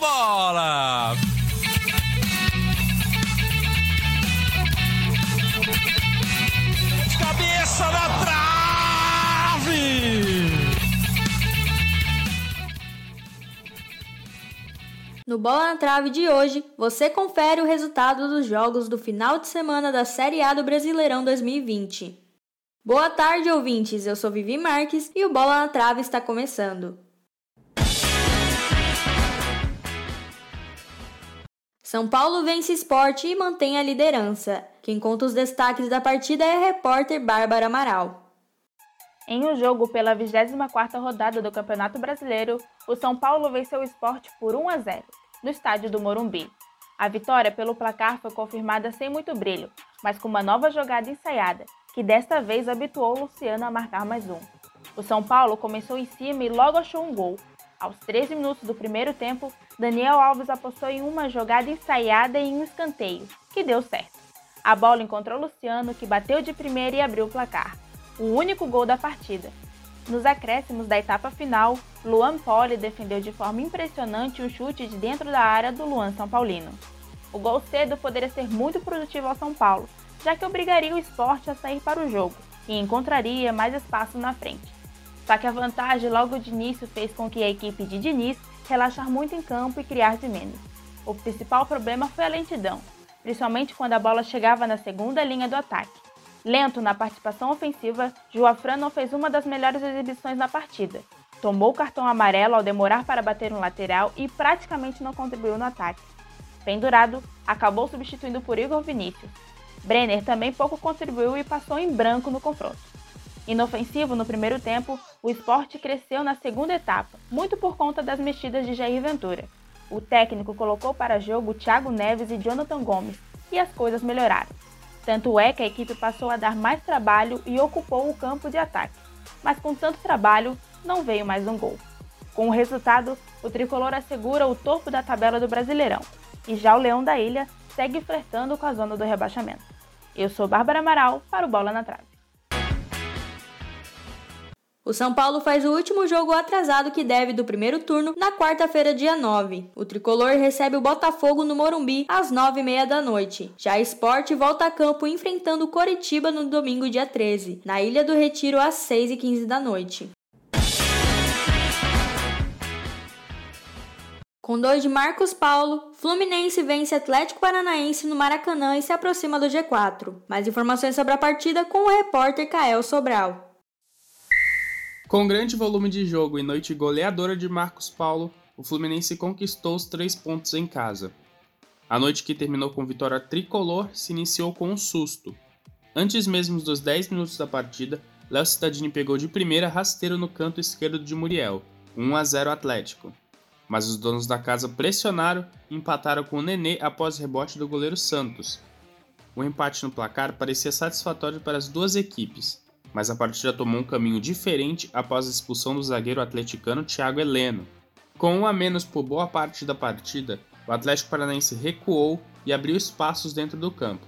bola! Cabeça na trave! No Bola na Trave de hoje, você confere o resultado dos jogos do final de semana da Série A do Brasileirão 2020. Boa tarde, ouvintes. Eu sou Vivi Marques e o Bola na Trave está começando. São Paulo vence esporte e mantém a liderança. Quem conta os destaques da partida é a repórter Bárbara Amaral. Em um jogo pela 24ª rodada do Campeonato Brasileiro, o São Paulo venceu o esporte por 1 a 0 no estádio do Morumbi. A vitória pelo placar foi confirmada sem muito brilho, mas com uma nova jogada ensaiada, que desta vez habituou o Luciano a marcar mais um. O São Paulo começou em cima e logo achou um gol. Aos 13 minutos do primeiro tempo, Daniel Alves apostou em uma jogada ensaiada e em um escanteio, que deu certo. A bola encontrou Luciano, que bateu de primeira e abriu o placar. O único gol da partida, nos acréscimos da etapa final, Luan Poli defendeu de forma impressionante o chute de dentro da área do Luan São Paulino. O gol cedo poderia ser muito produtivo ao São Paulo, já que obrigaria o esporte a sair para o jogo e encontraria mais espaço na frente. Só que a vantagem logo de início fez com que a equipe de Diniz relaxar muito em campo e criar de menos. O principal problema foi a lentidão, principalmente quando a bola chegava na segunda linha do ataque. Lento na participação ofensiva, Joafran não fez uma das melhores exibições na partida. Tomou o cartão amarelo ao demorar para bater um lateral e praticamente não contribuiu no ataque. Pendurado, acabou substituindo por Igor Vinícius. Brenner também pouco contribuiu e passou em branco no confronto. Inofensivo no primeiro tempo, o esporte cresceu na segunda etapa, muito por conta das mexidas de Jair Ventura. O técnico colocou para jogo Thiago Neves e Jonathan Gomes, e as coisas melhoraram. Tanto é que a equipe passou a dar mais trabalho e ocupou o campo de ataque, mas com tanto trabalho não veio mais um gol. Com o resultado, o tricolor assegura o topo da tabela do Brasileirão e já o Leão da Ilha segue flertando com a zona do rebaixamento. Eu sou Bárbara Amaral para o Bola na Trave. O São Paulo faz o último jogo atrasado que deve do primeiro turno na quarta-feira, dia 9. O tricolor recebe o Botafogo no Morumbi às 9h30 da noite. Já a Sport volta a campo enfrentando o Coritiba no domingo, dia 13, na Ilha do Retiro às 6h15 da noite. Com dois de Marcos Paulo, Fluminense vence Atlético Paranaense no Maracanã e se aproxima do G4. Mais informações sobre a partida com o repórter Kael Sobral. Com grande volume de jogo e noite goleadora de Marcos Paulo, o Fluminense conquistou os três pontos em casa. A noite que terminou com vitória tricolor se iniciou com um susto. Antes mesmo dos 10 minutos da partida, Léo Cittadini pegou de primeira rasteiro no canto esquerdo de Muriel, 1 a 0 Atlético. Mas os donos da casa pressionaram e empataram com o Nenê após rebote do goleiro Santos. O empate no placar parecia satisfatório para as duas equipes, mas a partida tomou um caminho diferente após a expulsão do zagueiro atleticano Thiago Heleno. Com um a menos por boa parte da partida, o Atlético Paranaense recuou e abriu espaços dentro do campo.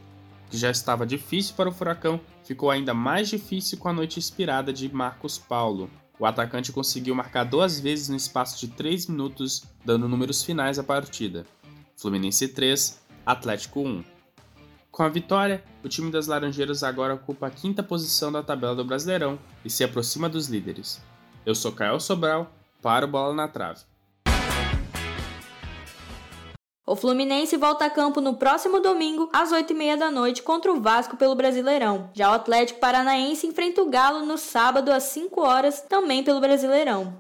Que já estava difícil para o Furacão, ficou ainda mais difícil com a noite inspirada de Marcos Paulo. O atacante conseguiu marcar duas vezes no espaço de 3 minutos, dando números finais à partida. Fluminense 3, Atlético 1. Com a vitória, o time das Laranjeiras agora ocupa a quinta posição da tabela do Brasileirão e se aproxima dos líderes. Eu sou Caio Sobral, para o Bola na Trave. O Fluminense volta a campo no próximo domingo, às 8h30 da noite, contra o Vasco pelo Brasileirão. Já o Atlético Paranaense enfrenta o Galo no sábado, às 5 horas, também pelo Brasileirão.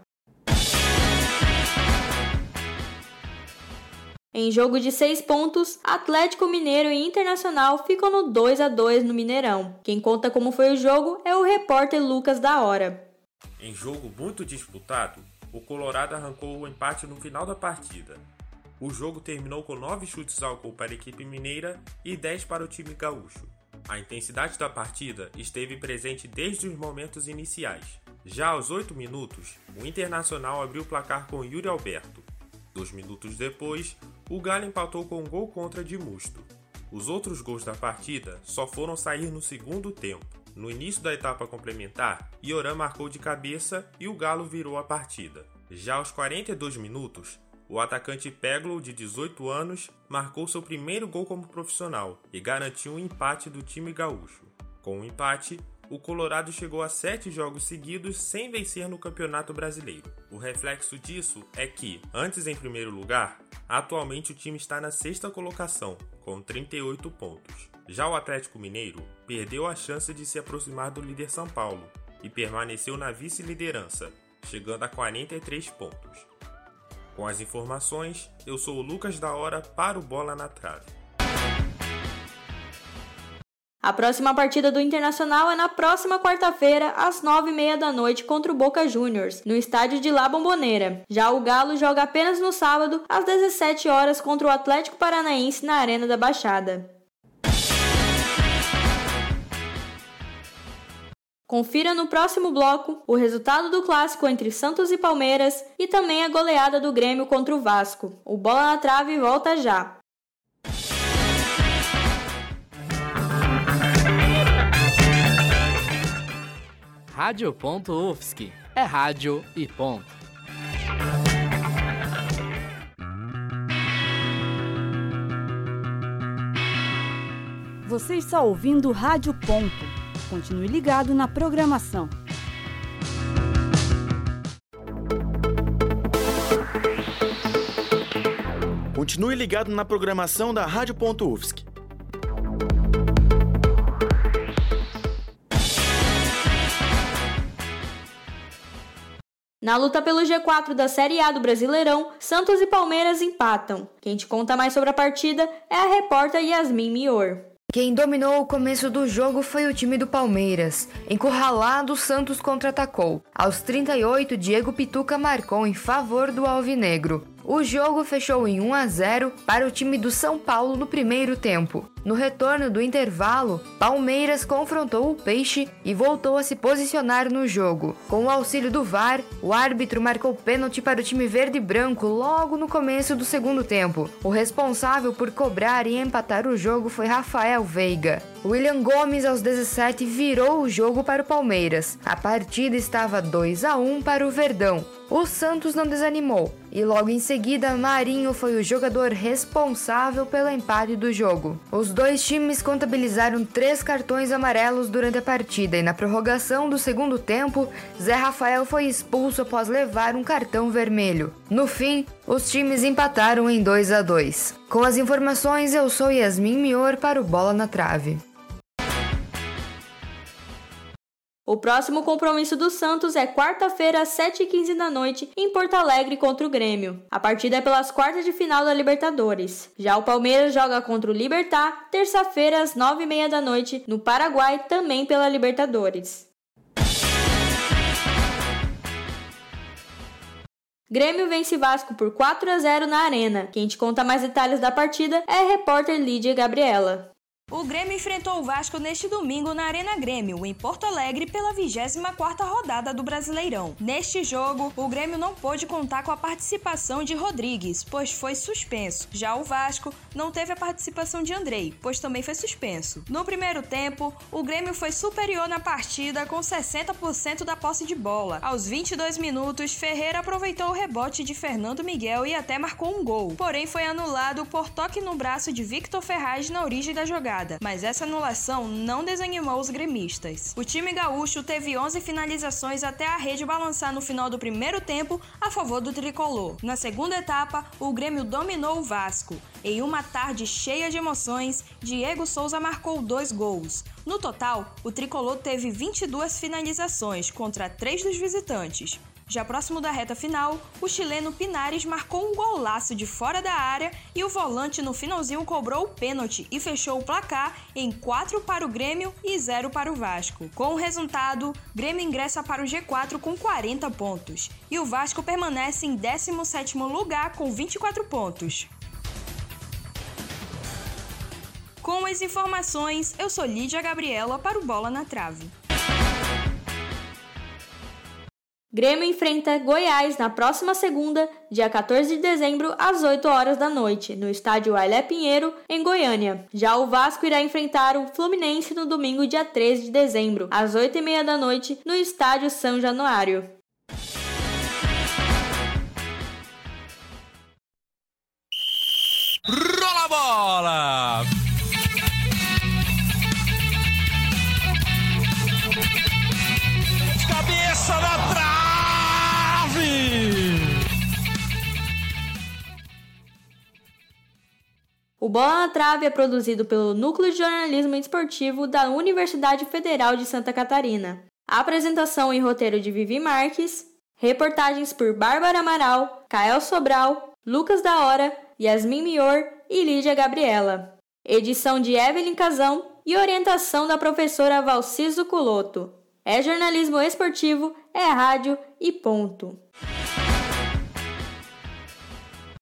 Em jogo de seis pontos, Atlético Mineiro e Internacional ficam no 2 a 2 no Mineirão. Quem conta como foi o jogo é o repórter Lucas da Hora. Em jogo muito disputado, o Colorado arrancou o empate no final da partida. O jogo terminou com 9 chutes ao gol para a equipe mineira e 10 para o time gaúcho. A intensidade da partida esteve presente desde os momentos iniciais. Já aos 8 minutos, o Internacional abriu o placar com Yuri Alberto. Dois minutos depois, o Galo empatou com um gol contra de Musto. Os outros gols da partida só foram sair no segundo tempo. No início da etapa complementar, Ioran marcou de cabeça e o Galo virou a partida. Já aos 42 minutos, o atacante Peglo, de 18 anos, marcou seu primeiro gol como profissional e garantiu um empate do time gaúcho. Com o um empate, o Colorado chegou a sete jogos seguidos sem vencer no Campeonato Brasileiro. O reflexo disso é que, antes em primeiro lugar, atualmente o time está na sexta colocação, com 38 pontos. Já o Atlético Mineiro perdeu a chance de se aproximar do líder São Paulo e permaneceu na vice-liderança, chegando a 43 pontos. Com as informações, eu sou o Lucas da Hora para o Bola na Trave. A próxima partida do Internacional é na próxima quarta-feira, às nove e meia da noite, contra o Boca Juniors, no estádio de La Bombonera. Já o Galo joga apenas no sábado, às 17 horas, contra o Atlético Paranaense na Arena da Baixada. Confira no próximo bloco o resultado do clássico entre Santos e Palmeiras e também a goleada do Grêmio contra o Vasco. O Bola na Trave volta já. Rádio.UFSC. É rádio e ponto. Você está ouvindo Rádio Ponto. Continue ligado na programação. Continue ligado na programação da Rádio.UFSC. Na luta pelo G4 da Série A do Brasileirão, Santos e Palmeiras empatam. Quem te conta mais sobre a partida é a repórter Yasmin Mior. Quem dominou o começo do jogo foi o time do Palmeiras. Encurralado, Santos contra-atacou. Aos 38, Diego Pituca marcou em favor do Alvinegro. O jogo fechou em 1 a 0 para o time do São Paulo no primeiro tempo. No retorno do intervalo, Palmeiras confrontou o Peixe e voltou a se posicionar no jogo. Com o auxílio do VAR, o árbitro marcou pênalti para o time verde e branco logo no começo do segundo tempo. O responsável por cobrar e empatar o jogo foi Rafael Veiga. William Gomes, aos 17, virou o jogo para o Palmeiras. A partida estava 2 a 1 para o Verdão. O Santos não desanimou e logo em seguida Marinho foi o jogador responsável pelo empate do jogo. Os dois times contabilizaram três cartões amarelos durante a partida e na prorrogação do segundo tempo, Zé Rafael foi expulso após levar um cartão vermelho. No fim, os times empataram em 2 a 2. Com as informações, eu sou Yasmin Mior para o Bola na Trave. O próximo compromisso do Santos é quarta-feira às 7h15 da noite em Porto Alegre contra o Grêmio. A partida é pelas quartas de final da Libertadores. Já o Palmeiras joga contra o Libertar terça-feira às 9h30 da noite no Paraguai, também pela Libertadores. Grêmio vence Vasco por 4 a 0 na Arena. Quem te conta mais detalhes da partida é a repórter Lídia Gabriela. O Grêmio enfrentou o Vasco neste domingo na Arena Grêmio, em Porto Alegre, pela 24ª rodada do Brasileirão. Neste jogo, o Grêmio não pôde contar com a participação de Rodrigues, pois foi suspenso. Já o Vasco não teve a participação de Andrei, pois também foi suspenso. No primeiro tempo, o Grêmio foi superior na partida com 60% da posse de bola. Aos 22 minutos, Ferreira aproveitou o rebote de Fernando Miguel e até marcou um gol. Porém, foi anulado por toque no braço de Victor Ferraz na origem da jogada mas essa anulação não desanimou os gremistas. O time gaúcho teve 11 finalizações até a rede balançar no final do primeiro tempo a favor do tricolor. Na segunda etapa, o Grêmio dominou o Vasco. Em uma tarde cheia de emoções, Diego Souza marcou dois gols. No total, o tricolor teve 22 finalizações contra três dos visitantes. Já próximo da reta final, o chileno Pinares marcou um golaço de fora da área e o volante no finalzinho cobrou o pênalti e fechou o placar em 4 para o Grêmio e 0 para o Vasco. Com o resultado, Grêmio ingressa para o G4 com 40 pontos e o Vasco permanece em 17º lugar com 24 pontos. Com as informações, eu sou Lídia Gabriela para o Bola na Trave. Grêmio enfrenta Goiás na próxima segunda, dia 14 de dezembro, às 8 horas da noite, no estádio Ailé Pinheiro, em Goiânia. Já o Vasco irá enfrentar o Fluminense no domingo, dia 13 de dezembro, às 8 e meia da noite, no estádio São Januário. bola! Bola na Trave é produzido pelo Núcleo de Jornalismo Esportivo da Universidade Federal de Santa Catarina. apresentação e roteiro de Vivi Marques, reportagens por Bárbara Amaral, Kael Sobral, Lucas da Hora, Yasmin Mior e Lídia Gabriela. Edição de Evelyn Casão e orientação da professora Valciso Culoto. É jornalismo esportivo, é rádio e ponto.